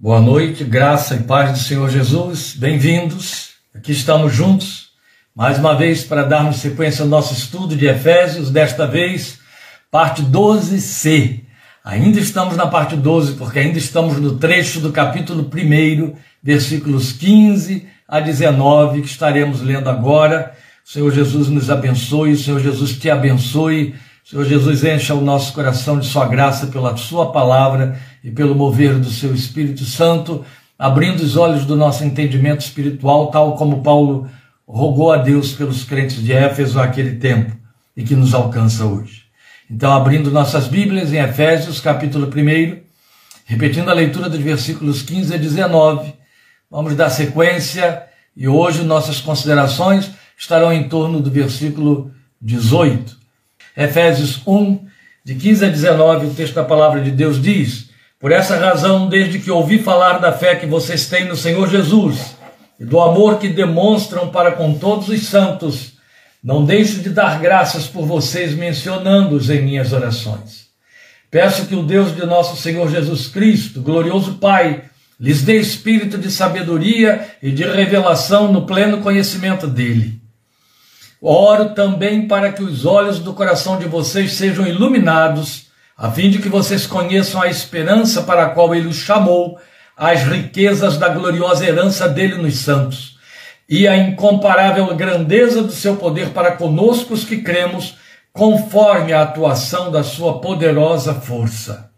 Boa noite, graça e paz do Senhor Jesus, bem-vindos. Aqui estamos juntos, mais uma vez, para darmos sequência ao nosso estudo de Efésios, desta vez, parte 12c. Ainda estamos na parte 12, porque ainda estamos no trecho do capítulo 1, versículos 15 a 19, que estaremos lendo agora. O Senhor Jesus nos abençoe, o Senhor Jesus te abençoe, Senhor Jesus encha o nosso coração de Sua graça pela Sua palavra e pelo mover do seu Espírito Santo, abrindo os olhos do nosso entendimento espiritual, tal como Paulo rogou a Deus pelos crentes de Éfeso naquele tempo e que nos alcança hoje. Então, abrindo nossas Bíblias em Efésios, capítulo 1, repetindo a leitura dos versículos 15 a 19, vamos dar sequência e hoje nossas considerações estarão em torno do versículo 18. Efésios 1, de 15 a 19, o texto da palavra de Deus diz: por essa razão, desde que ouvi falar da fé que vocês têm no Senhor Jesus e do amor que demonstram para com todos os santos, não deixo de dar graças por vocês, mencionando-os em minhas orações. Peço que o Deus de nosso Senhor Jesus Cristo, glorioso Pai, lhes dê espírito de sabedoria e de revelação no pleno conhecimento dele. Oro também para que os olhos do coração de vocês sejam iluminados a fim de que vocês conheçam a esperança para a qual ele os chamou, as riquezas da gloriosa herança dele nos santos, e a incomparável grandeza do seu poder para conosco os que cremos, conforme a atuação da sua poderosa força.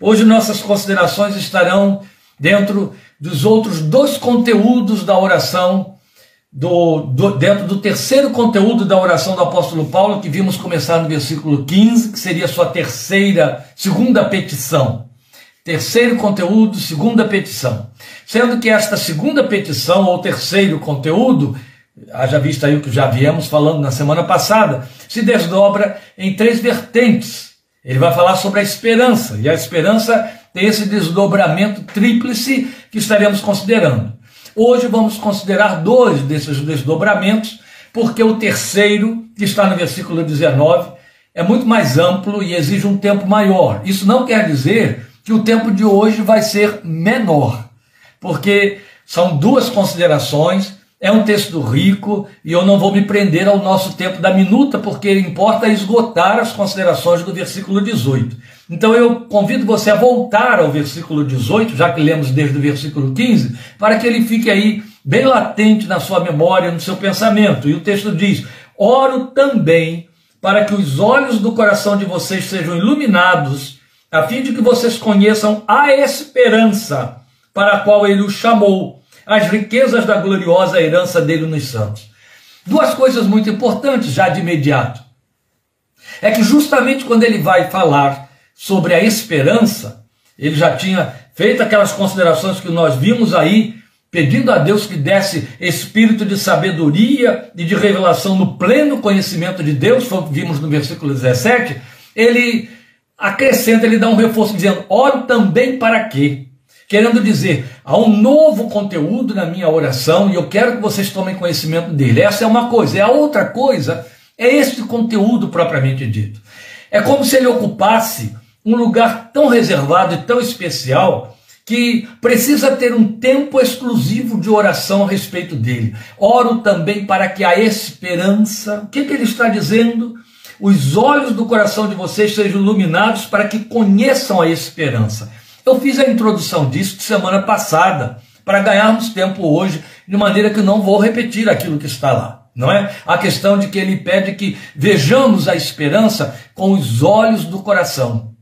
Hoje nossas considerações estarão dentro dos outros dois conteúdos da oração do, do, dentro do terceiro conteúdo da oração do apóstolo Paulo, que vimos começar no versículo 15, que seria sua terceira, segunda petição. Terceiro conteúdo, segunda petição. Sendo que esta segunda petição, ou terceiro conteúdo, haja visto aí o que já viemos falando na semana passada, se desdobra em três vertentes. Ele vai falar sobre a esperança, e a esperança tem esse desdobramento tríplice que estaremos considerando. Hoje vamos considerar dois desses desdobramentos, porque o terceiro, que está no versículo 19, é muito mais amplo e exige um tempo maior. Isso não quer dizer que o tempo de hoje vai ser menor, porque são duas considerações é um texto rico e eu não vou me prender ao nosso tempo da minuta, porque importa esgotar as considerações do versículo 18. Então eu convido você a voltar ao versículo 18, já que lemos desde o versículo 15, para que ele fique aí bem latente na sua memória, no seu pensamento. E o texto diz: Oro também para que os olhos do coração de vocês sejam iluminados, a fim de que vocês conheçam a esperança para a qual ele os chamou as riquezas da gloriosa herança dele nos santos. Duas coisas muito importantes já de imediato. É que justamente quando ele vai falar sobre a esperança, ele já tinha feito aquelas considerações que nós vimos aí, pedindo a Deus que desse espírito de sabedoria e de revelação no pleno conhecimento de Deus, foi o que vimos no versículo 17, ele acrescenta, ele dá um reforço dizendo: oro também para quê? Querendo dizer, há um novo conteúdo na minha oração e eu quero que vocês tomem conhecimento dele. Essa é uma coisa. E a outra coisa é este conteúdo propriamente dito. É como se ele ocupasse um lugar tão reservado e tão especial que precisa ter um tempo exclusivo de oração a respeito dele. Oro também para que a esperança, o que, que ele está dizendo? Os olhos do coração de vocês sejam iluminados para que conheçam a esperança. Eu fiz a introdução disso semana passada, para ganharmos tempo hoje, de maneira que não vou repetir aquilo que está lá. Não é? A questão de que ele pede que vejamos a esperança com os olhos do coração.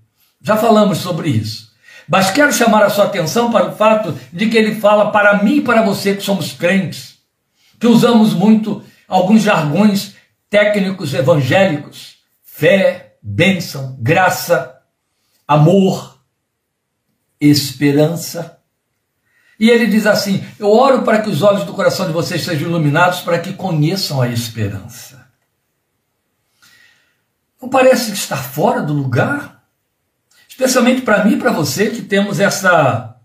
Já falamos sobre isso. Mas quero chamar a sua atenção para o fato de que ele fala para mim e para você que somos crentes, que usamos muito alguns jargões técnicos evangélicos: fé, bênção, graça, amor, esperança. E ele diz assim: Eu oro para que os olhos do coração de vocês sejam iluminados para que conheçam a esperança. Não parece estar fora do lugar? Especialmente para mim e para você que temos essa,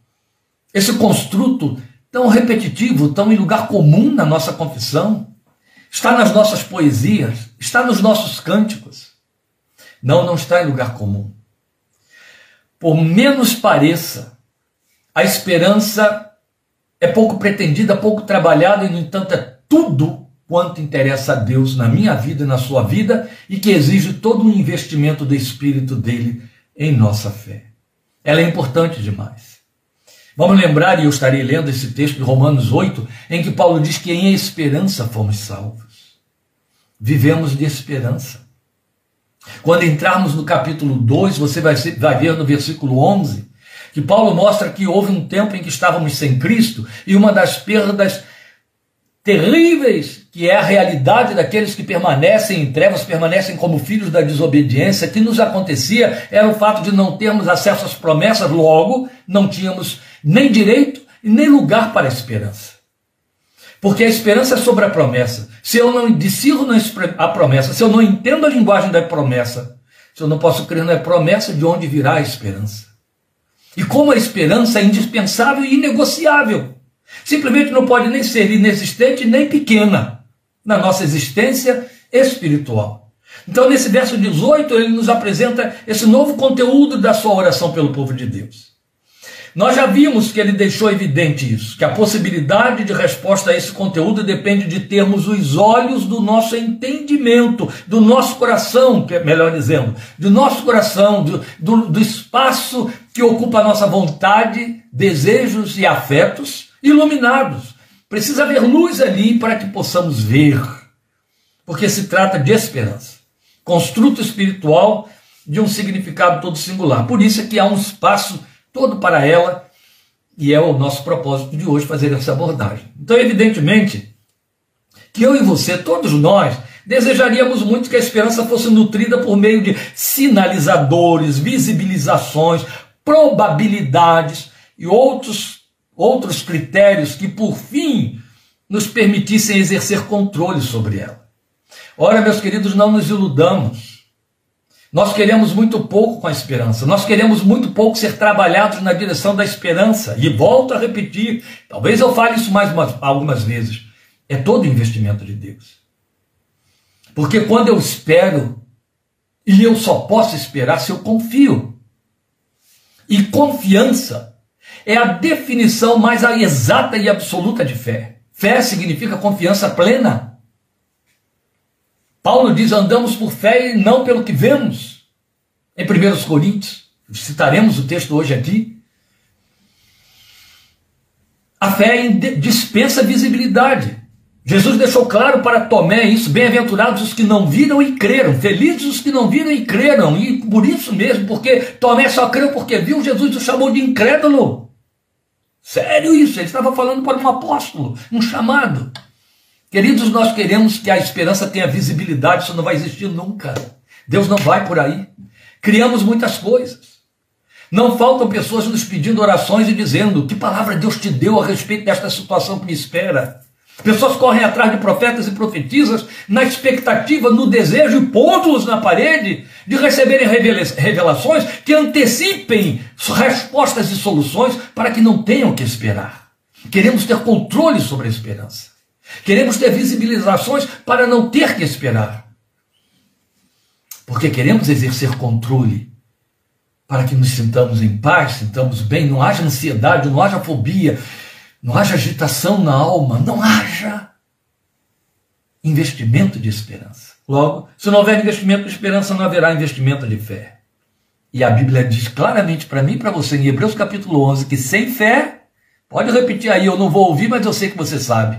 esse construto tão repetitivo, tão em lugar comum na nossa confissão. Está nas nossas poesias, está nos nossos cânticos. Não, não está em lugar comum por menos pareça, a esperança é pouco pretendida, pouco trabalhada e, no entanto, é tudo quanto interessa a Deus na minha vida e na sua vida e que exige todo um investimento do Espírito dele em nossa fé. Ela é importante demais. Vamos lembrar, e eu estarei lendo esse texto de Romanos 8, em que Paulo diz que em esperança fomos salvos. Vivemos de esperança. Quando entrarmos no capítulo 2, você vai, ver no versículo 11 que Paulo mostra que houve um tempo em que estávamos sem Cristo e uma das perdas terríveis, que é a realidade daqueles que permanecem em trevas, permanecem como filhos da desobediência, que nos acontecia era o fato de não termos acesso às promessas, logo não tínhamos nem direito e nem lugar para a esperança. Porque a esperança é sobre a promessa. Se eu não discirro a promessa, se eu não entendo a linguagem da promessa, se eu não posso crer na promessa, de onde virá a esperança? E como a esperança é indispensável e inegociável. Simplesmente não pode nem ser inexistente nem pequena na nossa existência espiritual. Então, nesse verso 18, ele nos apresenta esse novo conteúdo da sua oração pelo povo de Deus. Nós já vimos que ele deixou evidente isso, que a possibilidade de resposta a esse conteúdo depende de termos os olhos do nosso entendimento, do nosso coração, é melhor dizendo, do nosso coração, do, do, do espaço que ocupa a nossa vontade, desejos e afetos iluminados. Precisa haver luz ali para que possamos ver, porque se trata de esperança, construto espiritual de um significado todo singular. Por isso é que há um espaço todo para ela, e é o nosso propósito de hoje fazer essa abordagem. Então, evidentemente, que eu e você, todos nós, desejaríamos muito que a esperança fosse nutrida por meio de sinalizadores, visibilizações, probabilidades e outros, outros critérios que, por fim, nos permitissem exercer controle sobre ela. Ora, meus queridos, não nos iludamos. Nós queremos muito pouco com a esperança, nós queremos muito pouco ser trabalhados na direção da esperança. E volto a repetir, talvez eu fale isso mais umas, algumas vezes: é todo investimento de Deus. Porque quando eu espero, e eu só posso esperar se eu confio. E confiança é a definição mais exata e absoluta de fé. Fé significa confiança plena. Paulo diz: andamos por fé e não pelo que vemos. Em 1 Coríntios, citaremos o texto hoje aqui. A fé dispensa visibilidade. Jesus deixou claro para Tomé isso: bem-aventurados os que não viram e creram, felizes os que não viram e creram, e por isso mesmo, porque Tomé só creu porque viu, Jesus o chamou de incrédulo. Sério isso, ele estava falando para um apóstolo, um chamado. Queridos, nós queremos que a esperança tenha visibilidade, isso não vai existir nunca. Deus não vai por aí. Criamos muitas coisas. Não faltam pessoas nos pedindo orações e dizendo que palavra Deus te deu a respeito desta situação que me espera. Pessoas correm atrás de profetas e profetisas na expectativa, no desejo e na parede de receberem revelações que antecipem respostas e soluções para que não tenham que esperar. Queremos ter controle sobre a esperança. Queremos ter visibilizações para não ter que esperar. Porque queremos exercer controle para que nos sintamos em paz, sintamos bem, não haja ansiedade, não haja fobia, não haja agitação na alma, não haja investimento de esperança. Logo, se não houver investimento de esperança, não haverá investimento de fé. E a Bíblia diz claramente para mim e para você em Hebreus capítulo 11 que sem fé, pode repetir aí, eu não vou ouvir, mas eu sei que você sabe.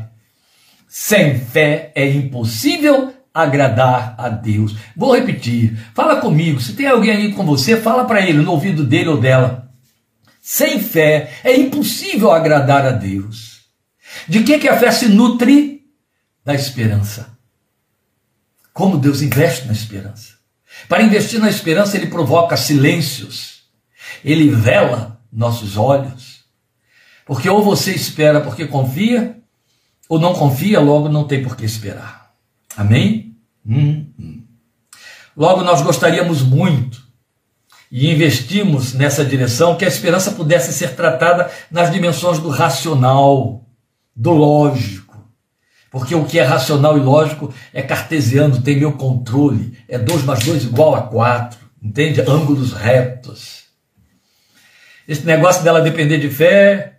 Sem fé é impossível agradar a Deus. Vou repetir. Fala comigo. Se tem alguém aí com você, fala para ele no ouvido dele ou dela. Sem fé é impossível agradar a Deus. De que que a fé se nutre? Da esperança. Como Deus investe na esperança. Para investir na esperança, ele provoca silêncios. Ele vela nossos olhos. Porque ou você espera porque confia, ou não confia, logo não tem por que esperar. Amém? Hum, hum. Logo, nós gostaríamos muito e investimos nessa direção que a esperança pudesse ser tratada nas dimensões do racional, do lógico. Porque o que é racional e lógico é cartesiano, tem meu controle, é 2 mais 2 igual a 4, entende? Ângulos retos. esse negócio dela depender de fé,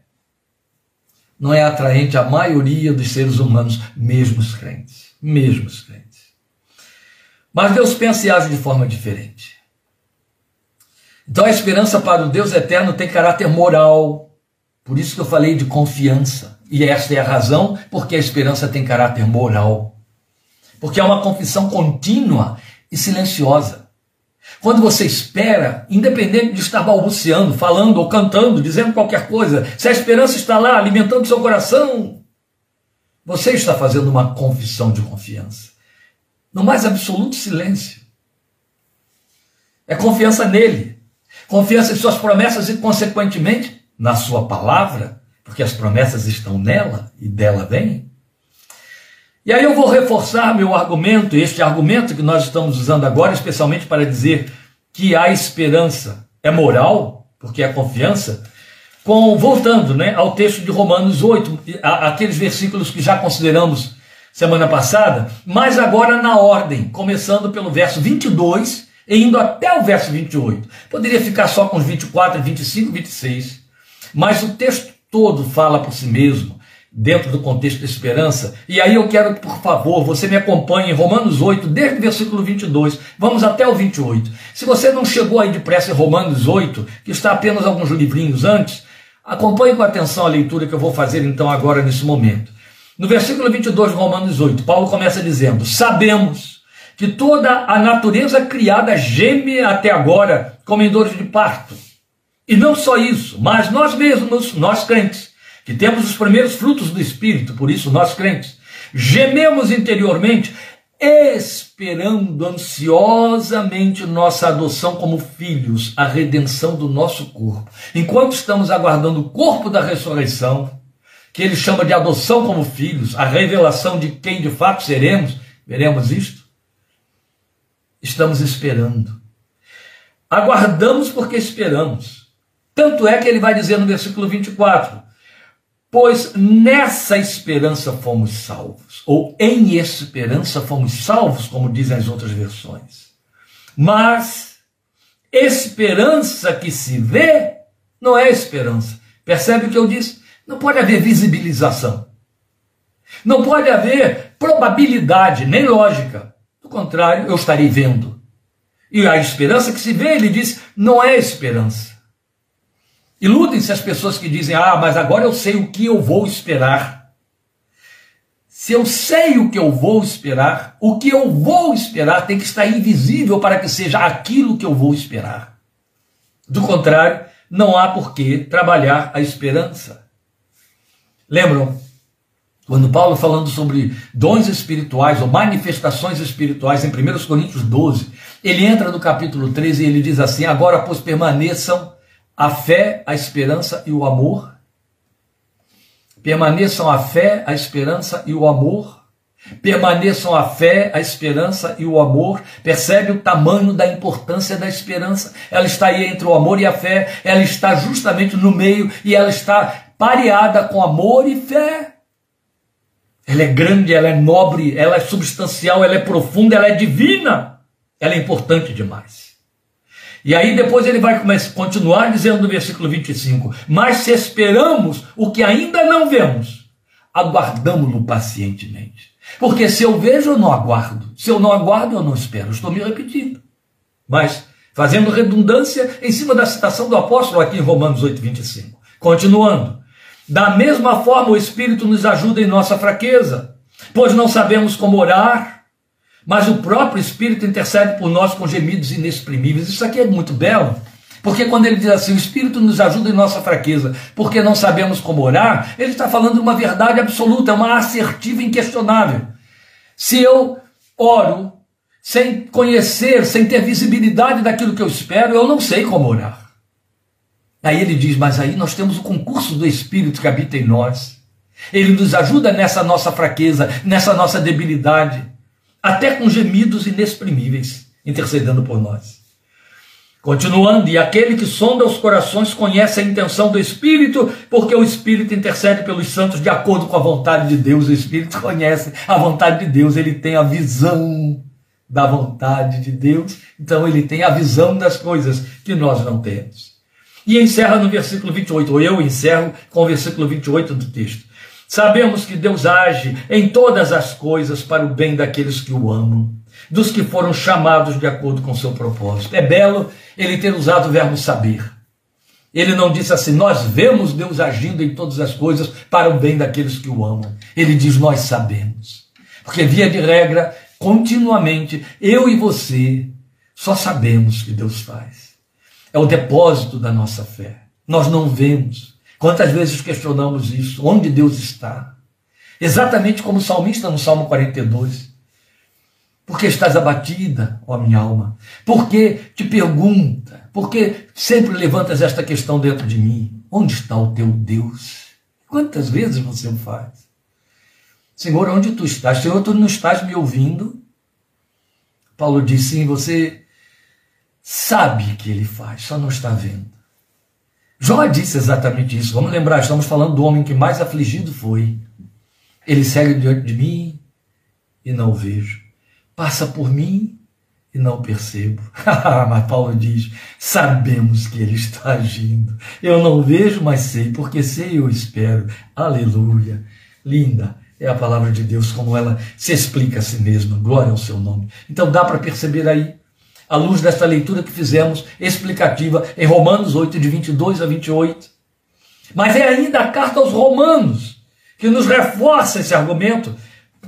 não é atraente à maioria dos seres humanos, mesmo os crentes. Mesmo os crentes. Mas Deus pensa e age de forma diferente. Então a esperança para o Deus eterno tem caráter moral. Por isso que eu falei de confiança. E esta é a razão porque a esperança tem caráter moral. Porque é uma confissão contínua e silenciosa. Quando você espera, independente de estar balbuciando, falando ou cantando, dizendo qualquer coisa, se a esperança está lá alimentando seu coração, você está fazendo uma confissão de confiança. No mais absoluto silêncio. É confiança nele, confiança em suas promessas e, consequentemente, na sua palavra, porque as promessas estão nela e dela vem. E aí eu vou reforçar meu argumento, este argumento que nós estamos usando agora, especialmente para dizer que a esperança é moral, porque é confiança, com voltando né, ao texto de Romanos 8, aqueles versículos que já consideramos semana passada, mas agora na ordem, começando pelo verso 22 e indo até o verso 28. Poderia ficar só com os 24, 25 26, mas o texto todo fala por si mesmo dentro do contexto da esperança. E aí eu quero que, por favor, você me acompanhe em Romanos 8, desde o versículo 22, vamos até o 28. Se você não chegou aí depressa em Romanos 8, que está apenas alguns livrinhos antes, acompanhe com atenção a leitura que eu vou fazer então agora nesse momento. No versículo 22 de Romanos 8, Paulo começa dizendo: Sabemos que toda a natureza criada geme até agora como em dores de parto. E não só isso, mas nós mesmos, nós crentes, que temos os primeiros frutos do Espírito, por isso nós crentes, gememos interiormente, esperando ansiosamente nossa adoção como filhos, a redenção do nosso corpo. Enquanto estamos aguardando o corpo da ressurreição, que ele chama de adoção como filhos, a revelação de quem de fato seremos, veremos isto? Estamos esperando. Aguardamos porque esperamos. Tanto é que ele vai dizer no versículo 24: Pois nessa esperança fomos salvos, ou em esperança fomos salvos, como dizem as outras versões. Mas esperança que se vê não é esperança. Percebe o que eu disse? Não pode haver visibilização. Não pode haver probabilidade, nem lógica. Do contrário, eu estarei vendo. E a esperança que se vê, ele diz, não é esperança. Iludem-se as pessoas que dizem: Ah, mas agora eu sei o que eu vou esperar. Se eu sei o que eu vou esperar, o que eu vou esperar tem que estar invisível para que seja aquilo que eu vou esperar. Do contrário, não há por que trabalhar a esperança. Lembram? Quando Paulo falando sobre dons espirituais ou manifestações espirituais em 1 Coríntios 12, ele entra no capítulo 13 e ele diz assim: Agora, pois, permaneçam a fé, a esperança e o amor. Permaneçam a fé, a esperança e o amor. Permaneçam a fé, a esperança e o amor. Percebe o tamanho da importância da esperança? Ela está aí entre o amor e a fé, ela está justamente no meio e ela está pareada com amor e fé. Ela é grande, ela é nobre, ela é substancial, ela é profunda, ela é divina. Ela é importante demais. E aí depois ele vai continuar dizendo no versículo 25: Mas se esperamos o que ainda não vemos, aguardamos-no pacientemente. Porque se eu vejo, eu não aguardo. Se eu não aguardo, eu não espero. Estou me repetindo. Mas, fazendo redundância em cima da citação do apóstolo aqui em Romanos 8, 25. Continuando. Da mesma forma, o Espírito nos ajuda em nossa fraqueza, pois não sabemos como orar mas o próprio Espírito intercede por nós com gemidos inexprimíveis. Isso aqui é muito belo, porque quando ele diz assim, o Espírito nos ajuda em nossa fraqueza, porque não sabemos como orar, ele está falando uma verdade absoluta, uma assertiva inquestionável. Se eu oro sem conhecer, sem ter visibilidade daquilo que eu espero, eu não sei como orar. Aí ele diz, mas aí nós temos o concurso do Espírito que habita em nós. Ele nos ajuda nessa nossa fraqueza, nessa nossa debilidade até com gemidos inexprimíveis, intercedendo por nós. Continuando, e aquele que sonda os corações conhece a intenção do Espírito, porque o Espírito intercede pelos santos de acordo com a vontade de Deus. O Espírito conhece a vontade de Deus, ele tem a visão da vontade de Deus, então ele tem a visão das coisas que nós não temos. E encerra no versículo 28, ou eu encerro com o versículo 28 do texto. Sabemos que Deus age em todas as coisas para o bem daqueles que o amam, dos que foram chamados de acordo com o seu propósito. É belo ele ter usado o verbo saber. Ele não disse assim, nós vemos Deus agindo em todas as coisas para o bem daqueles que o amam. Ele diz, nós sabemos. Porque, via de regra, continuamente, eu e você só sabemos que Deus faz. É o depósito da nossa fé. Nós não vemos. Quantas vezes questionamos isso? Onde Deus está? Exatamente como o salmista no Salmo 42. Por que estás abatida, ó minha alma? Por que te pergunta? Por que sempre levantas esta questão dentro de mim? Onde está o teu Deus? Quantas vezes você faz? Senhor, onde tu estás? Senhor, tu não estás me ouvindo? Paulo diz: sim, você sabe que ele faz, só não está vendo. Jó disse exatamente isso. Vamos lembrar, estamos falando do homem que mais afligido foi. Ele segue diante de mim e não o vejo. Passa por mim e não o percebo. mas Paulo diz: sabemos que ele está agindo. Eu não vejo, mas sei, porque sei eu espero. Aleluia. Linda é a palavra de Deus, como ela se explica a si mesma. Glória ao seu nome. Então dá para perceber aí à luz desta leitura que fizemos, explicativa, em Romanos 8, de 22 a 28. Mas é ainda a carta aos Romanos que nos reforça esse argumento,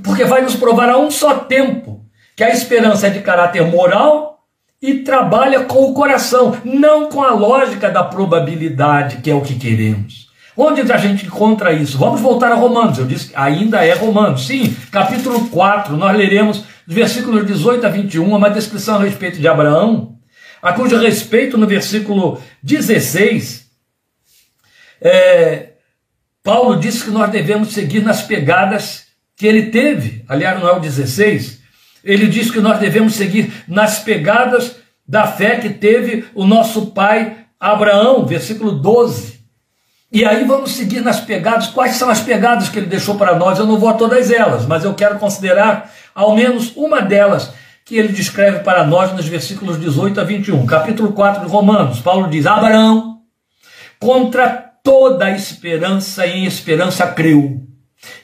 porque vai nos provar a um só tempo que a esperança é de caráter moral e trabalha com o coração, não com a lógica da probabilidade, que é o que queremos. Onde a gente encontra isso? Vamos voltar a Romanos. Eu disse que ainda é Romanos. Sim, capítulo 4, nós leremos versículos 18 a 21, uma descrição a respeito de Abraão, a cujo respeito no versículo 16, é, Paulo diz que nós devemos seguir nas pegadas que ele teve. Aliás, não é o 16. Ele diz que nós devemos seguir nas pegadas da fé que teve o nosso pai Abraão, versículo 12. E aí vamos seguir nas pegadas. Quais são as pegadas que ele deixou para nós? Eu não vou a todas elas, mas eu quero considerar ao menos uma delas que ele descreve para nós nos versículos 18 a 21. Capítulo 4 de Romanos, Paulo diz: Abraão, contra toda a esperança, em esperança creu.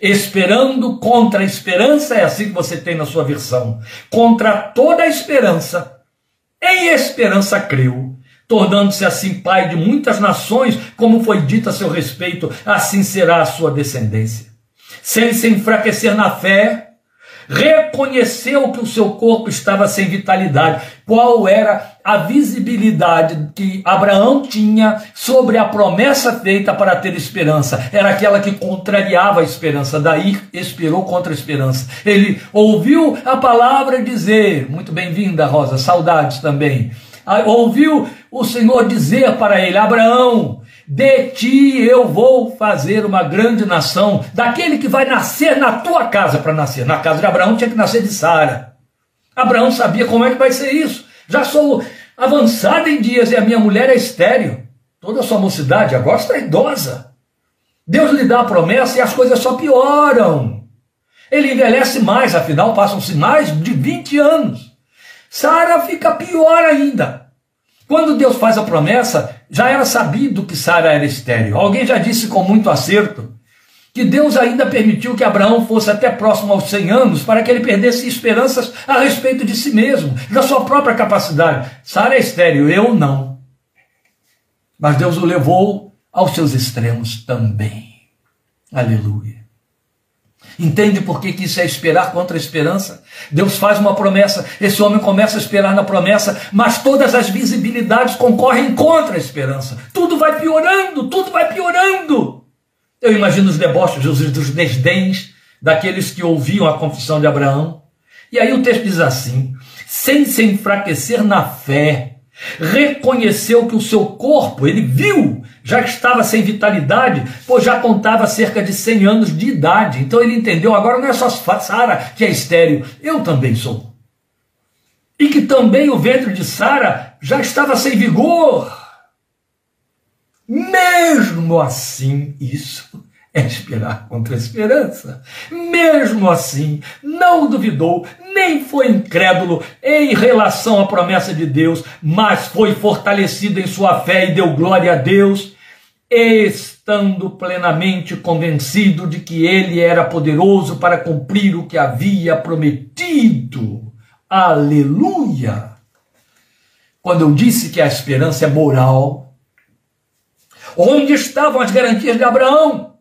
Esperando contra a esperança, é assim que você tem na sua versão. Contra toda a esperança, em esperança creu tornando-se assim pai de muitas nações, como foi dito a seu respeito, assim será a sua descendência. Sem se enfraquecer na fé, reconheceu que o seu corpo estava sem vitalidade. Qual era a visibilidade que Abraão tinha sobre a promessa feita para ter esperança? Era aquela que contrariava a esperança, daí esperou contra a esperança. Ele ouviu a palavra dizer, muito bem-vinda, Rosa, saudades também ouviu o Senhor dizer para ele: Abraão, de ti eu vou fazer uma grande nação, daquele que vai nascer na tua casa para nascer. Na casa de Abraão tinha que nascer de Sara. Abraão sabia como é que vai ser isso. Já sou avançado em dias e a minha mulher é estéreo. Toda a sua mocidade agora está idosa. Deus lhe dá a promessa e as coisas só pioram. Ele envelhece mais, afinal passam-se mais de 20 anos. Sara fica pior ainda. Quando Deus faz a promessa, já era sabido que Sara era estéril. Alguém já disse com muito acerto que Deus ainda permitiu que Abraão fosse até próximo aos 100 anos para que ele perdesse esperanças a respeito de si mesmo, da sua própria capacidade. Sara é estéril, eu não. Mas Deus o levou aos seus extremos também. Aleluia. Entende por que, que isso é esperar contra a esperança? Deus faz uma promessa, esse homem começa a esperar na promessa, mas todas as visibilidades concorrem contra a esperança. Tudo vai piorando, tudo vai piorando. Eu imagino os deboches, os desdéns daqueles que ouviam a confissão de Abraão. E aí o texto diz assim: sem se enfraquecer na fé, reconheceu que o seu corpo, ele viu, já estava sem vitalidade, pois já contava cerca de 100 anos de idade. Então ele entendeu, agora não é só Sara que é estéreo, eu também sou. E que também o ventre de Sara já estava sem vigor. Mesmo assim, isso é esperar contra a esperança. Mesmo assim, não duvidou, nem foi incrédulo em relação à promessa de Deus, mas foi fortalecido em sua fé e deu glória a Deus, estando plenamente convencido de que ele era poderoso para cumprir o que havia prometido. Aleluia! Quando eu disse que a esperança é moral, onde estavam as garantias de Abraão?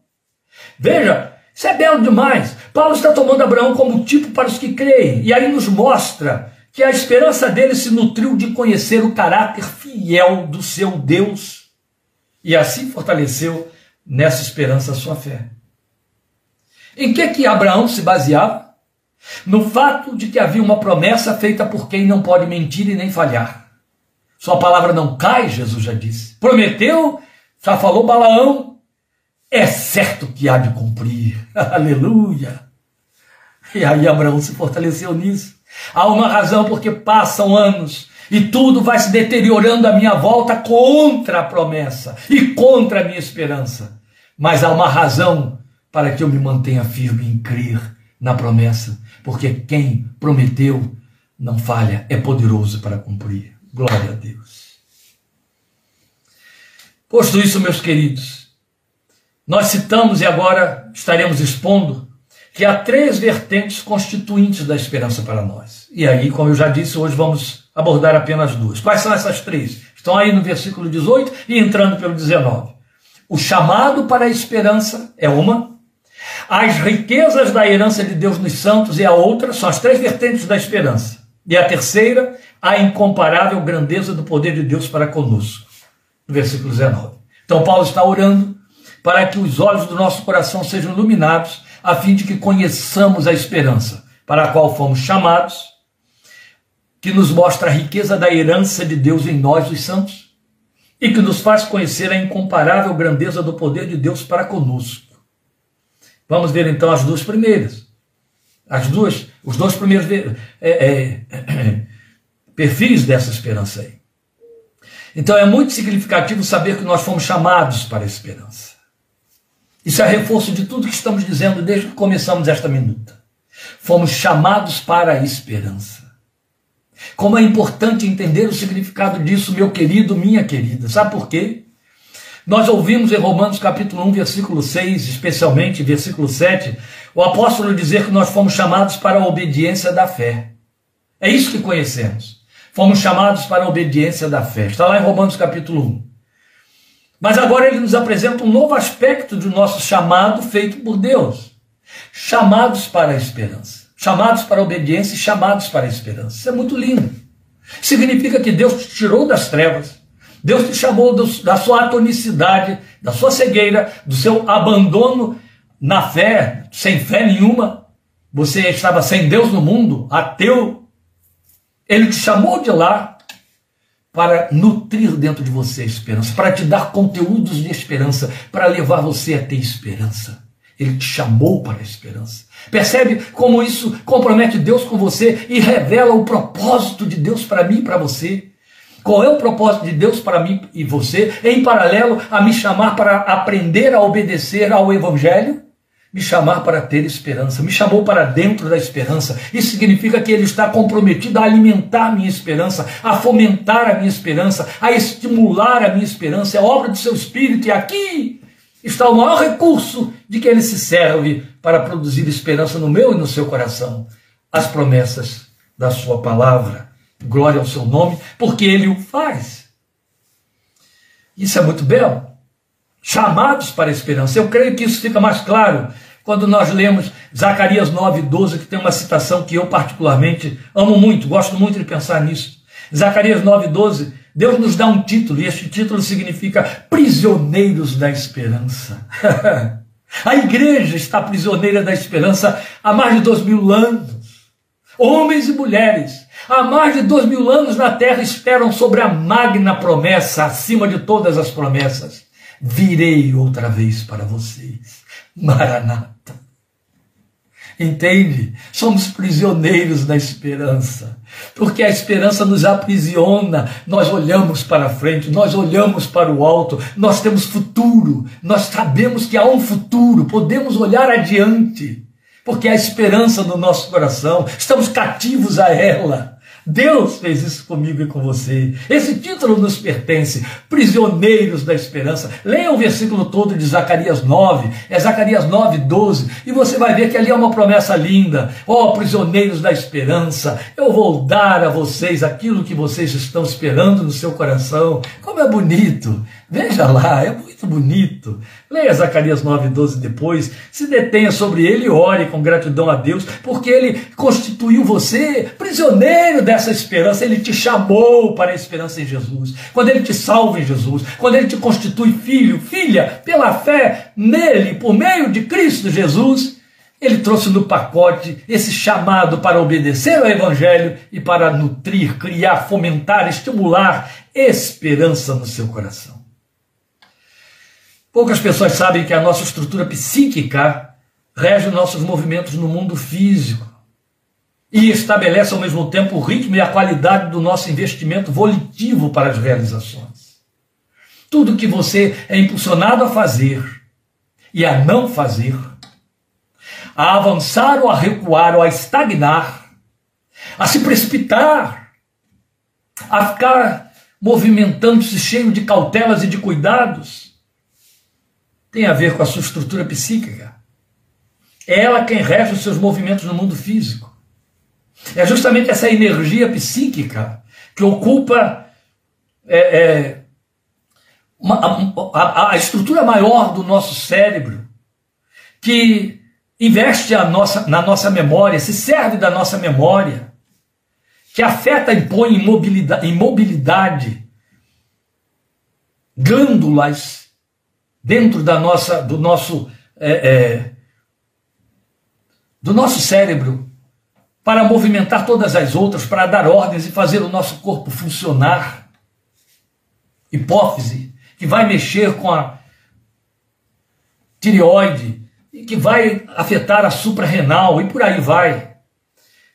Veja, isso é belo demais. Paulo está tomando Abraão como tipo para os que creem, e aí nos mostra que a esperança dele se nutriu de conhecer o caráter fiel do seu Deus, e assim fortaleceu nessa esperança a sua fé. Em que que Abraão se baseava? No fato de que havia uma promessa feita por quem não pode mentir e nem falhar. Sua palavra não cai, Jesus já disse. Prometeu, já falou Balaão, é certo que há de cumprir. Aleluia! E aí Abraão se fortaleceu nisso. Há uma razão porque passam anos e tudo vai se deteriorando à minha volta contra a promessa e contra a minha esperança. Mas há uma razão para que eu me mantenha firme em crer na promessa, porque quem prometeu não falha, é poderoso para cumprir. Glória a Deus. Posto isso, meus queridos, nós citamos e agora estaremos expondo que há três vertentes constituintes da esperança para nós. E aí, como eu já disse, hoje vamos abordar apenas duas. Quais são essas três? Estão aí no versículo 18 e entrando pelo 19. O chamado para a esperança é uma, as riquezas da herança de Deus nos santos é a outra, são as três vertentes da esperança. E a terceira, a incomparável grandeza do poder de Deus para conosco. No versículo 19. Então, Paulo está orando para que os olhos do nosso coração sejam iluminados, a fim de que conheçamos a esperança para a qual fomos chamados, que nos mostra a riqueza da herança de Deus em nós, os santos, e que nos faz conhecer a incomparável grandeza do poder de Deus para conosco. Vamos ver então as duas primeiras. As duas, os dois primeiros é, é, é, perfis dessa esperança aí. Então é muito significativo saber que nós fomos chamados para a esperança. Isso é reforço de tudo que estamos dizendo desde que começamos esta minuta. Fomos chamados para a esperança. Como é importante entender o significado disso, meu querido, minha querida. Sabe por quê? Nós ouvimos em Romanos capítulo 1, versículo 6, especialmente versículo 7, o apóstolo dizer que nós fomos chamados para a obediência da fé. É isso que conhecemos. Fomos chamados para a obediência da fé. Está lá em Romanos capítulo 1. Mas agora ele nos apresenta um novo aspecto do nosso chamado feito por Deus. Chamados para a esperança. Chamados para a obediência e chamados para a esperança. Isso é muito lindo. Significa que Deus te tirou das trevas. Deus te chamou do, da sua atonicidade, da sua cegueira, do seu abandono na fé, sem fé nenhuma. Você estava sem Deus no mundo, ateu. Ele te chamou de lá para nutrir dentro de você a esperança, para te dar conteúdos de esperança, para levar você a ter esperança. Ele te chamou para a esperança. Percebe como isso compromete Deus com você e revela o propósito de Deus para mim e para você? Qual é o propósito de Deus para mim e você, em paralelo a me chamar para aprender a obedecer ao Evangelho? Me chamar para ter esperança, me chamou para dentro da esperança. Isso significa que ele está comprometido a alimentar a minha esperança, a fomentar a minha esperança, a estimular a minha esperança. É obra do seu espírito e aqui está o maior recurso de que ele se serve para produzir esperança no meu e no seu coração. As promessas da sua palavra. Glória ao seu nome, porque ele o faz. Isso é muito belo chamados para a esperança. Eu creio que isso fica mais claro quando nós lemos Zacarias 9,12, que tem uma citação que eu particularmente amo muito, gosto muito de pensar nisso. Zacarias 9,12, Deus nos dá um título, e este título significa prisioneiros da esperança. a igreja está prisioneira da esperança há mais de dois mil anos. Homens e mulheres, há mais de dois mil anos na terra esperam sobre a magna promessa, acima de todas as promessas. Virei outra vez para vocês. Maranata. Entende? Somos prisioneiros da esperança. Porque a esperança nos aprisiona. Nós olhamos para frente, nós olhamos para o alto, nós temos futuro, nós sabemos que há um futuro, podemos olhar adiante. Porque há esperança no nosso coração, estamos cativos a ela. Deus fez isso comigo e com você. Esse título nos pertence, prisioneiros da esperança. Leia o versículo todo de Zacarias 9, é Zacarias 9, 12, e você vai ver que ali é uma promessa linda. Ó, oh, prisioneiros da esperança, eu vou dar a vocês aquilo que vocês estão esperando no seu coração. Como é bonito! Veja lá, é muito bonito. Leia Zacarias 9, 12 depois. Se detenha sobre ele e ore com gratidão a Deus, porque ele constituiu você prisioneiro dessa esperança. Ele te chamou para a esperança em Jesus. Quando ele te salva em Jesus, quando ele te constitui filho, filha, pela fé nele, por meio de Cristo Jesus, ele trouxe no pacote esse chamado para obedecer ao Evangelho e para nutrir, criar, fomentar, estimular esperança no seu coração. Poucas pessoas sabem que a nossa estrutura psíquica rege nossos movimentos no mundo físico e estabelece ao mesmo tempo o ritmo e a qualidade do nosso investimento volitivo para as realizações. Tudo que você é impulsionado a fazer e a não fazer, a avançar ou a recuar ou a estagnar, a se precipitar, a ficar movimentando-se cheio de cautelas e de cuidados, tem a ver com a sua estrutura psíquica. É ela quem rege os seus movimentos no mundo físico. É justamente essa energia psíquica que ocupa é, é, uma, a, a, estrutura maior do nosso cérebro, que investe a nossa, na nossa memória, se serve da nossa memória, que afeta e impõe imobilidade, imobilidade glândulas dentro da nossa, do nosso é, é, do nosso cérebro para movimentar todas as outras, para dar ordens e fazer o nosso corpo funcionar. Hipófise, que vai mexer com a tireoide que vai afetar a suprarrenal e por aí vai.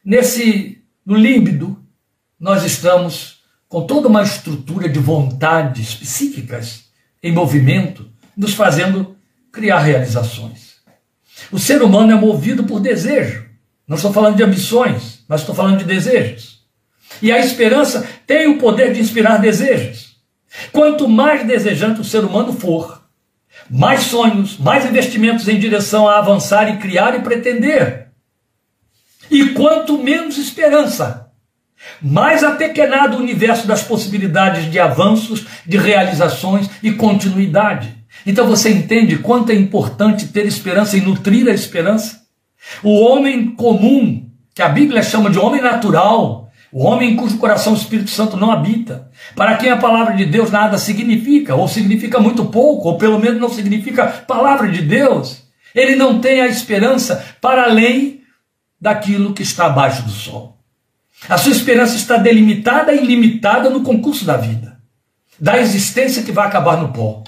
Nesse no límbido, nós estamos com toda uma estrutura de vontades psíquicas em movimento nos fazendo criar realizações. O ser humano é movido por desejo. Não estou falando de ambições, mas estou falando de desejos. E a esperança tem o poder de inspirar desejos. Quanto mais desejante o ser humano for, mais sonhos, mais investimentos em direção a avançar e criar e pretender. E quanto menos esperança, mais apequenado o universo das possibilidades de avanços, de realizações e continuidade. Então você entende quanto é importante ter esperança e nutrir a esperança? O homem comum, que a Bíblia chama de homem natural, o homem cujo coração o Espírito Santo não habita, para quem a palavra de Deus nada significa, ou significa muito pouco, ou pelo menos não significa palavra de Deus, ele não tem a esperança para além daquilo que está abaixo do sol. A sua esperança está delimitada e limitada no concurso da vida, da existência que vai acabar no pó.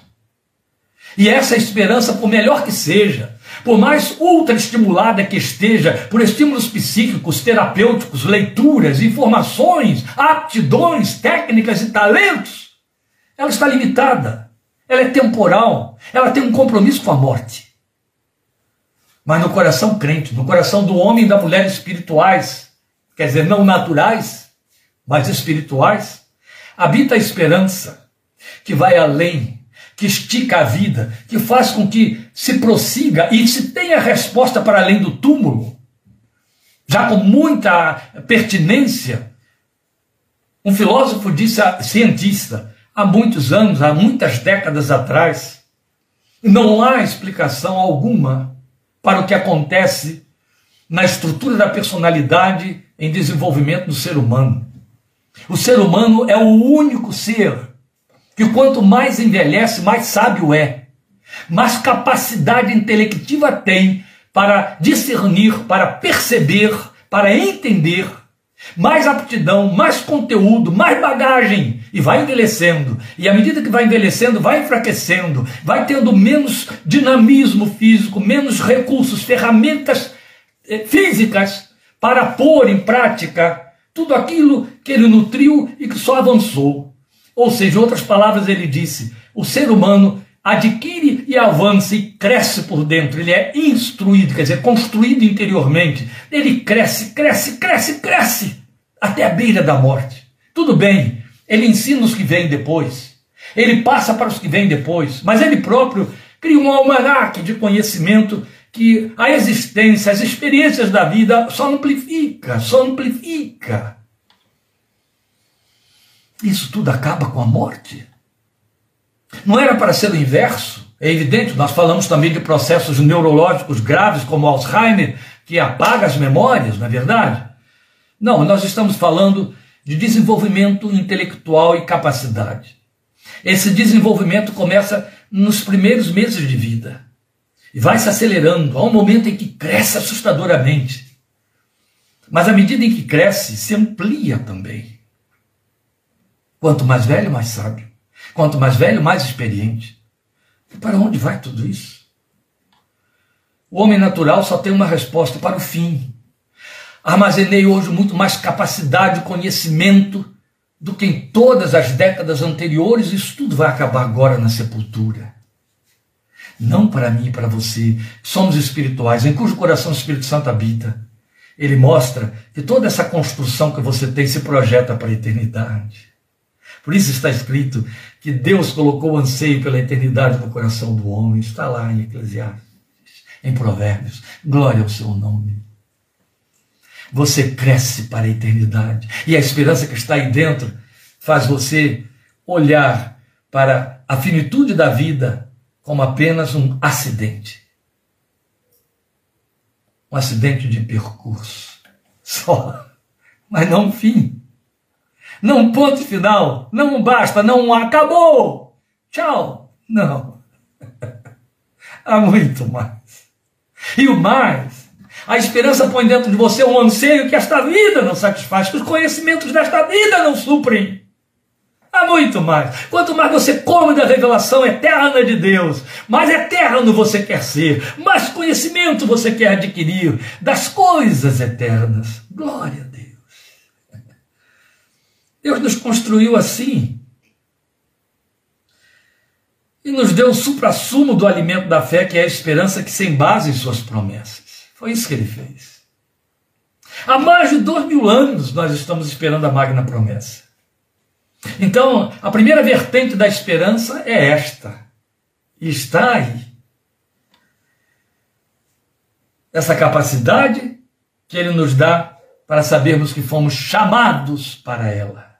E essa esperança, por melhor que seja, por mais ultra estimulada que esteja por estímulos psíquicos, terapêuticos, leituras, informações, aptidões, técnicas e talentos, ela está limitada, ela é temporal, ela tem um compromisso com a morte. Mas no coração crente, no coração do homem e da mulher espirituais, quer dizer, não naturais, mas espirituais, habita a esperança que vai além que estica a vida, que faz com que se prossiga e se tenha resposta para além do túmulo, já com muita pertinência. Um filósofo disse, a, cientista, há muitos anos, há muitas décadas atrás, não há explicação alguma para o que acontece na estrutura da personalidade em desenvolvimento do ser humano. O ser humano é o único ser que quanto mais envelhece, mais sábio é, mais capacidade intelectiva tem para discernir, para perceber, para entender, mais aptidão, mais conteúdo, mais bagagem, e vai envelhecendo. E à medida que vai envelhecendo, vai enfraquecendo, vai tendo menos dinamismo físico, menos recursos, ferramentas eh, físicas para pôr em prática tudo aquilo que ele nutriu e que só avançou. Ou seja, em outras palavras, ele disse: o ser humano adquire e avança e cresce por dentro, ele é instruído, quer dizer, construído interiormente. Ele cresce, cresce, cresce, cresce até a beira da morte. Tudo bem, ele ensina os que vêm depois, ele passa para os que vêm depois, mas ele próprio cria um almanaque de conhecimento que a existência, as experiências da vida só amplifica, só amplifica. Isso tudo acaba com a morte. Não era para ser o inverso. É evidente, nós falamos também de processos neurológicos graves como Alzheimer, que apaga as memórias, não é verdade? Não, nós estamos falando de desenvolvimento intelectual e capacidade. Esse desenvolvimento começa nos primeiros meses de vida e vai se acelerando. Há um momento em que cresce assustadoramente. Mas à medida em que cresce, se amplia também. Quanto mais velho, mais sábio. Quanto mais velho, mais experiente. E para onde vai tudo isso? O homem natural só tem uma resposta para o fim. Armazenei hoje muito mais capacidade e conhecimento do que em todas as décadas anteriores, isso tudo vai acabar agora na sepultura. Não para mim e para você, somos espirituais, em cujo coração o Espírito Santo habita. Ele mostra que toda essa construção que você tem se projeta para a eternidade. Por isso está escrito que Deus colocou o anseio pela eternidade no coração do homem. Está lá em Eclesiastes, em Provérbios. Glória ao seu nome. Você cresce para a eternidade. E a esperança que está aí dentro faz você olhar para a finitude da vida como apenas um acidente. Um acidente de percurso. Só. Mas não um fim. Não ponto final, não basta, não acabou. Tchau. Não. Há muito mais. E o mais, a esperança põe dentro de você um anseio que esta vida não satisfaz, que os conhecimentos desta vida não suprem. Há muito mais. Quanto mais você come da revelação eterna de Deus, mais eterno você quer ser, mais conhecimento você quer adquirir das coisas eternas. Glória a Deus. Deus nos construiu assim. E nos deu o supra-sumo do alimento da fé, que é a esperança que se embasa em suas promessas. Foi isso que ele fez. Há mais de dois mil anos nós estamos esperando a magna promessa. Então, a primeira vertente da esperança é esta. E está aí. Essa capacidade que ele nos dá para sabermos que fomos chamados para ela.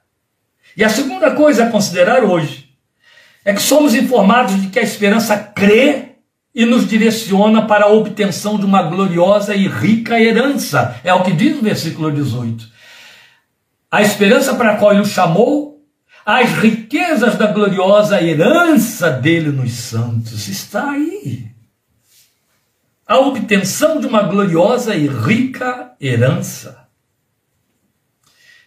E a segunda coisa a considerar hoje é que somos informados de que a esperança crê e nos direciona para a obtenção de uma gloriosa e rica herança. É o que diz o versículo 18. A esperança para a qual ele o chamou, as riquezas da gloriosa herança dele nos santos, está aí. A obtenção de uma gloriosa e rica herança.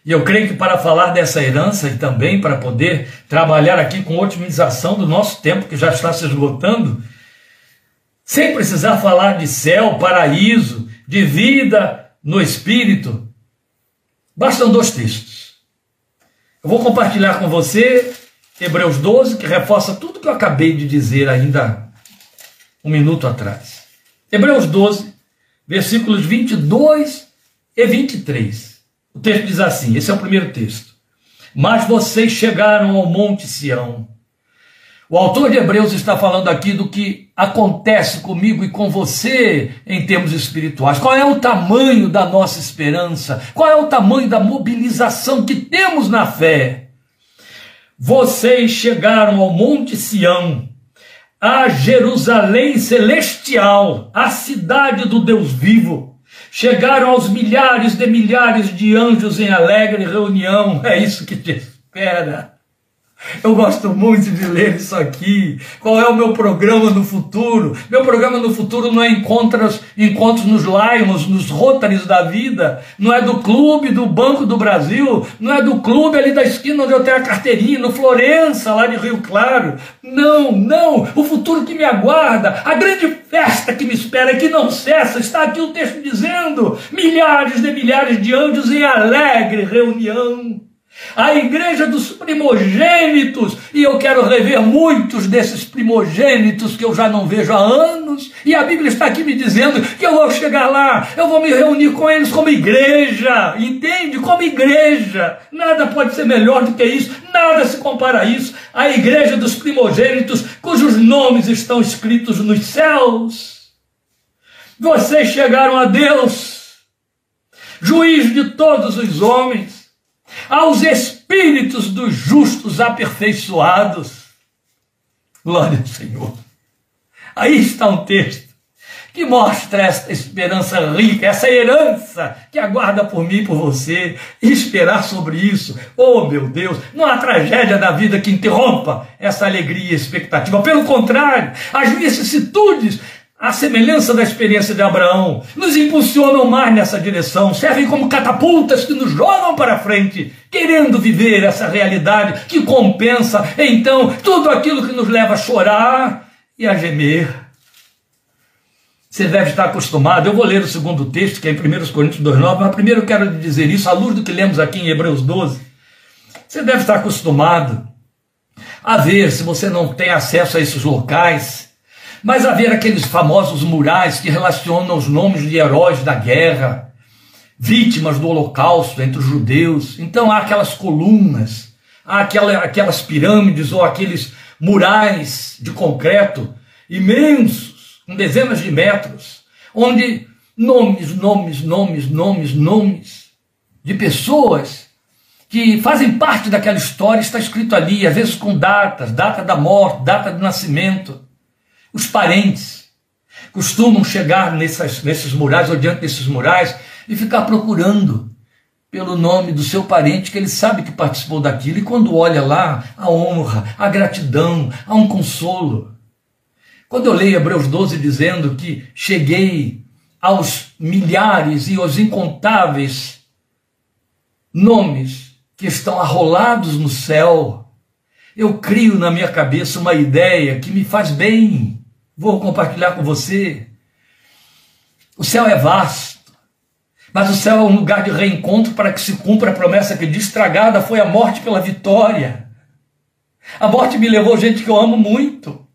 E eu creio que para falar dessa herança e também para poder trabalhar aqui com otimização do nosso tempo, que já está se esgotando, sem precisar falar de céu, paraíso, de vida no espírito, bastam dois textos. Eu vou compartilhar com você Hebreus 12, que reforça tudo que eu acabei de dizer ainda um minuto atrás. Hebreus 12, versículos 22 e 23. O texto diz assim: esse é o primeiro texto. Mas vocês chegaram ao Monte Sião. O autor de Hebreus está falando aqui do que acontece comigo e com você em termos espirituais. Qual é o tamanho da nossa esperança? Qual é o tamanho da mobilização que temos na fé? Vocês chegaram ao Monte Sião, a Jerusalém celestial, a cidade do Deus vivo Chegaram aos milhares de milhares de anjos em alegre reunião. É isso que te espera. Eu gosto muito de ler isso aqui. Qual é o meu programa no futuro? Meu programa no futuro não é encontros, encontros nos Lions, nos Rotaries da vida. Não é do clube do Banco do Brasil. Não é do clube ali da esquina onde eu tenho a carteirinha, no Florença, lá de Rio Claro. Não, não. O futuro que me aguarda, a grande festa que me espera, que não cessa. Está aqui o texto dizendo: milhares de milhares de anjos em alegre reunião a igreja dos primogênitos, e eu quero rever muitos desses primogênitos que eu já não vejo há anos, e a Bíblia está aqui me dizendo que eu vou chegar lá, eu vou me reunir com eles como igreja, entende? Como igreja. Nada pode ser melhor do que isso, nada se compara a isso. A igreja dos primogênitos, cujos nomes estão escritos nos céus. Vocês chegaram a Deus, juiz de todos os homens aos espíritos dos justos aperfeiçoados. Glória ao Senhor. Aí está um texto que mostra esta esperança rica, essa herança que aguarda por mim e por você, esperar sobre isso. Oh, meu Deus, não há tragédia da vida que interrompa essa alegria e expectativa. Pelo contrário, as vicissitudes a semelhança da experiência de Abraão, nos impulsionam mais nessa direção, servem como catapultas que nos jogam para frente, querendo viver essa realidade que compensa então tudo aquilo que nos leva a chorar e a gemer. Você deve estar acostumado, eu vou ler o segundo texto, que é em 1 Coríntios 2,9, mas primeiro eu quero dizer isso à luz do que lemos aqui em Hebreus 12. Você deve estar acostumado a ver, se você não tem acesso a esses locais, mas haver aqueles famosos murais que relacionam os nomes de heróis da guerra, vítimas do holocausto entre os judeus. Então há aquelas colunas, há aquela, aquelas pirâmides ou aqueles murais de concreto imensos, com dezenas de metros, onde nomes, nomes, nomes, nomes, nomes de pessoas que fazem parte daquela história está escrito ali, às vezes com datas, data da morte, data do nascimento. Os parentes costumam chegar nessas, nesses murais ou diante desses murais e ficar procurando pelo nome do seu parente que ele sabe que participou daquilo, e quando olha lá, a honra, a gratidão, há um consolo. Quando eu leio Hebreus 12 dizendo que cheguei aos milhares e aos incontáveis nomes que estão arrolados no céu, eu crio na minha cabeça uma ideia que me faz bem, vou compartilhar com você. O céu é vasto, mas o céu é um lugar de reencontro para que se cumpra a promessa que diz: estragada foi a morte pela vitória. A morte me levou gente que eu amo muito.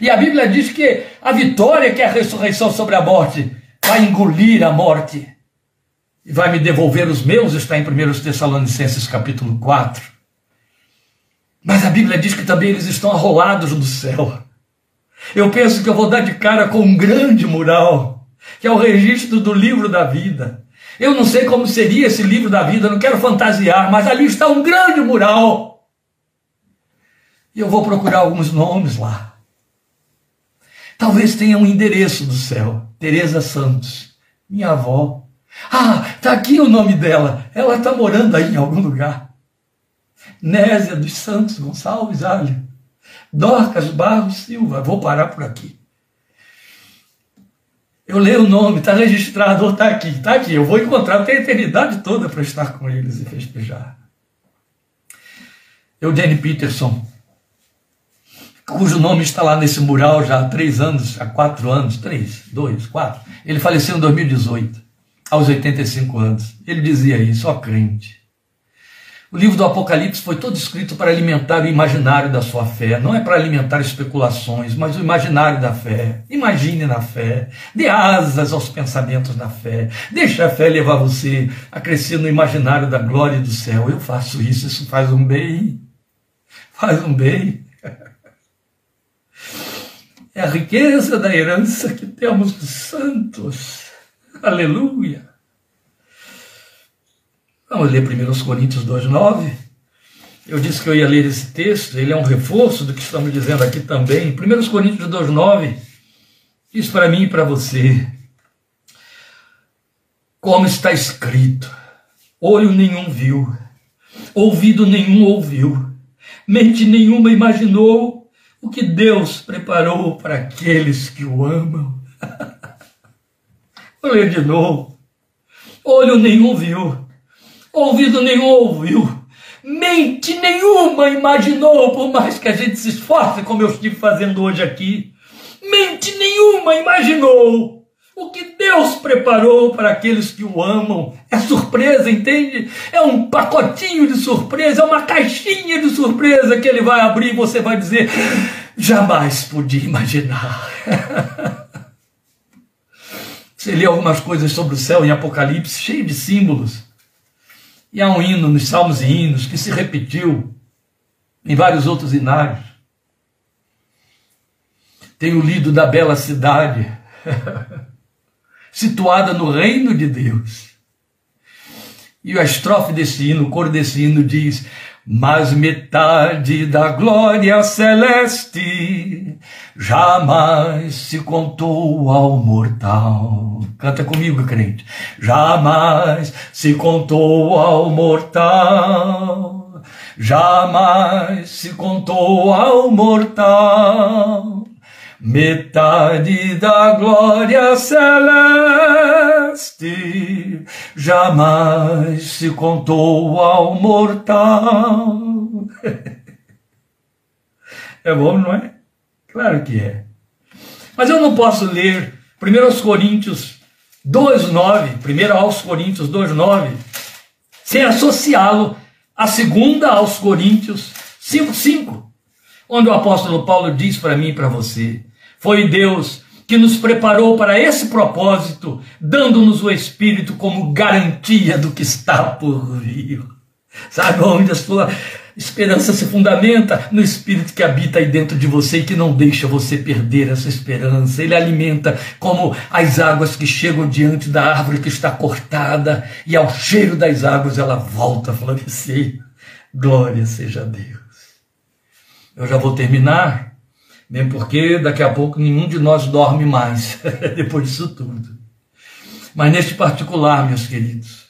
E a Bíblia diz que a vitória, que é a ressurreição sobre a morte, vai engolir a morte e vai me devolver os meus, está em 1 Tessalonicenses capítulo 4. Mas a Bíblia diz que também eles estão arrolados no céu. Eu penso que eu vou dar de cara com um grande mural, que é o registro do livro da vida. Eu não sei como seria esse livro da vida, não quero fantasiar, mas ali está um grande mural. E eu vou procurar alguns nomes lá. Talvez tenha um endereço do céu. Teresa Santos, minha avó. Ah, está aqui o nome dela. Ela está morando aí em algum lugar. Nésia dos Santos Gonçalves Alho. Dorcas Barros Silva, vou parar por aqui. Eu leio o nome, está registrado, está aqui, está aqui. Eu vou encontrar, tenho a eternidade toda para estar com eles e festejar. Eugene Peterson, cujo nome está lá nesse mural já há três anos, há quatro anos, três, dois, quatro. Ele faleceu em 2018, aos 85 anos. Ele dizia isso, ó crente. O livro do Apocalipse foi todo escrito para alimentar o imaginário da sua fé. Não é para alimentar especulações, mas o imaginário da fé. Imagine na fé. Dê asas aos pensamentos da fé. Deixe a fé levar você a crescer no imaginário da glória do céu. Eu faço isso, isso faz um bem. Faz um bem. É a riqueza da herança que temos dos santos. Aleluia. Vamos ler 1 Coríntios 2,9. Eu disse que eu ia ler esse texto, ele é um reforço do que estamos dizendo aqui também. 1 Coríntios 2,9 diz para mim e para você: Como está escrito, olho nenhum viu, ouvido nenhum ouviu, mente nenhuma imaginou o que Deus preparou para aqueles que o amam. Vou ler de novo. Olho nenhum viu, ouvido nenhum ouviu, mente nenhuma imaginou, por mais que a gente se esforce, como eu estive fazendo hoje aqui, mente nenhuma imaginou o que Deus preparou para aqueles que o amam. É surpresa, entende? É um pacotinho de surpresa, é uma caixinha de surpresa que ele vai abrir e você vai dizer: jamais podia imaginar. Você lê algumas coisas sobre o céu em Apocalipse, cheio de símbolos. E há um hino nos Salmos e Hinos que se repetiu em vários outros hinários. Tenho lido da bela cidade, situada no reino de Deus. E a estrofe desse hino, o coro desse hino diz: Mas metade da glória celeste jamais se contou ao mortal. Canta comigo, crente. Jamais se contou ao mortal. Jamais se contou ao mortal metade da glória celeste jamais se contou ao mortal. É bom, não é? Claro que é. Mas eu não posso ler 1 Coríntios 2,9, 1 aos Coríntios 2,9, sem associá-lo a segunda aos Coríntios 5,5, onde o apóstolo Paulo diz para mim e para você: foi Deus que nos preparou para esse propósito, dando-nos o Espírito como garantia do que está por vir. Sabe onde a sua esperança se fundamenta? No Espírito que habita aí dentro de você e que não deixa você perder essa esperança. Ele alimenta como as águas que chegam diante da árvore que está cortada e ao cheiro das águas ela volta a florescer. Glória seja a Deus. Eu já vou terminar nem porque daqui a pouco nenhum de nós dorme mais depois disso tudo. Mas neste particular, meus queridos,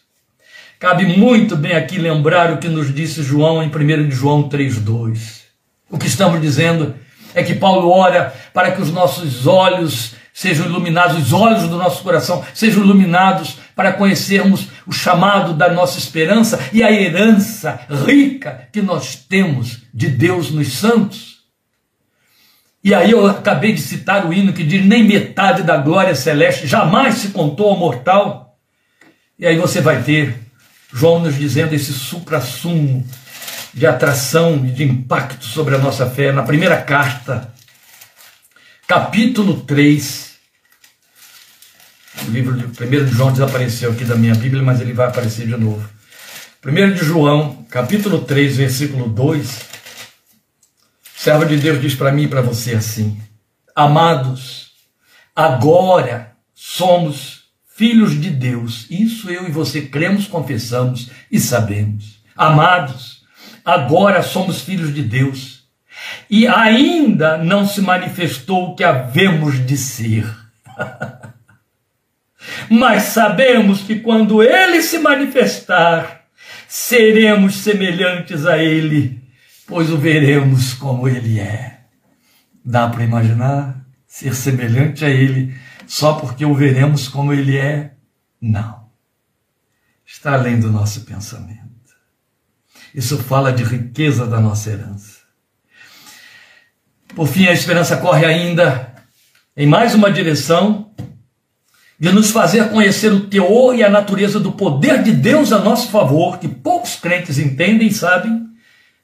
cabe muito bem aqui lembrar o que nos disse João em 1 João 3,2. O que estamos dizendo é que Paulo ora para que os nossos olhos sejam iluminados, os olhos do nosso coração sejam iluminados para conhecermos o chamado da nossa esperança e a herança rica que nós temos de Deus nos santos. E aí eu acabei de citar o hino que diz: nem metade da glória celeste jamais se contou ao mortal. E aí você vai ter João nos dizendo esse supra-sumo de atração e de impacto sobre a nossa fé na primeira carta, capítulo 3. O livro de 1 de João desapareceu aqui da minha Bíblia, mas ele vai aparecer de novo. 1 de João, capítulo 3, versículo 2 servo de Deus diz para mim e para você assim: Amados, agora somos filhos de Deus. Isso eu e você cremos, confessamos e sabemos. Amados, agora somos filhos de Deus. E ainda não se manifestou o que havemos de ser. Mas sabemos que quando ele se manifestar, seremos semelhantes a ele pois o veremos como ele é. Dá para imaginar ser semelhante a ele só porque o veremos como ele é? Não. Está além do nosso pensamento. Isso fala de riqueza da nossa herança. Por fim, a esperança corre ainda em mais uma direção de nos fazer conhecer o teor e a natureza do poder de Deus a nosso favor, que poucos crentes entendem e sabem,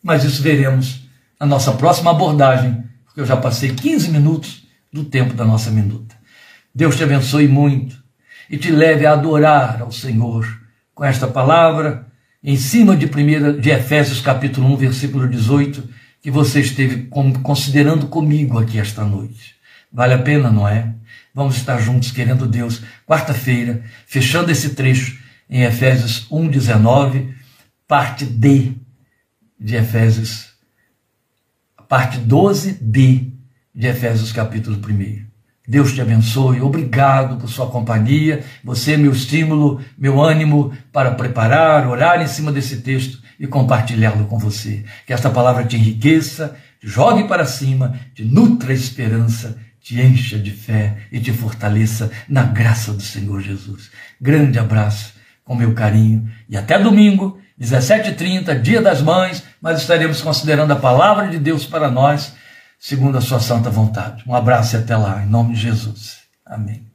mas isso veremos na nossa próxima abordagem, porque eu já passei 15 minutos do tempo da nossa minuta. Deus te abençoe muito e te leve a adorar ao Senhor com esta palavra em cima de, primeira, de Efésios capítulo 1, versículo 18, que você esteve considerando comigo aqui esta noite. Vale a pena, não é? Vamos estar juntos querendo Deus. Quarta-feira, fechando esse trecho em Efésios 1, 19, parte D de Efésios, a parte 12b de Efésios capítulo 1. Deus te abençoe, obrigado por sua companhia, você é meu estímulo, meu ânimo para preparar, orar em cima desse texto e compartilhá-lo com você. Que esta palavra te enriqueça, te jogue para cima, te nutra a esperança, te encha de fé e te fortaleça na graça do Senhor Jesus. Grande abraço, com meu carinho, e até domingo, 17h30, Dia das Mães, mas estaremos considerando a palavra de Deus para nós, segundo a sua santa vontade. Um abraço e até lá, em nome de Jesus. Amém.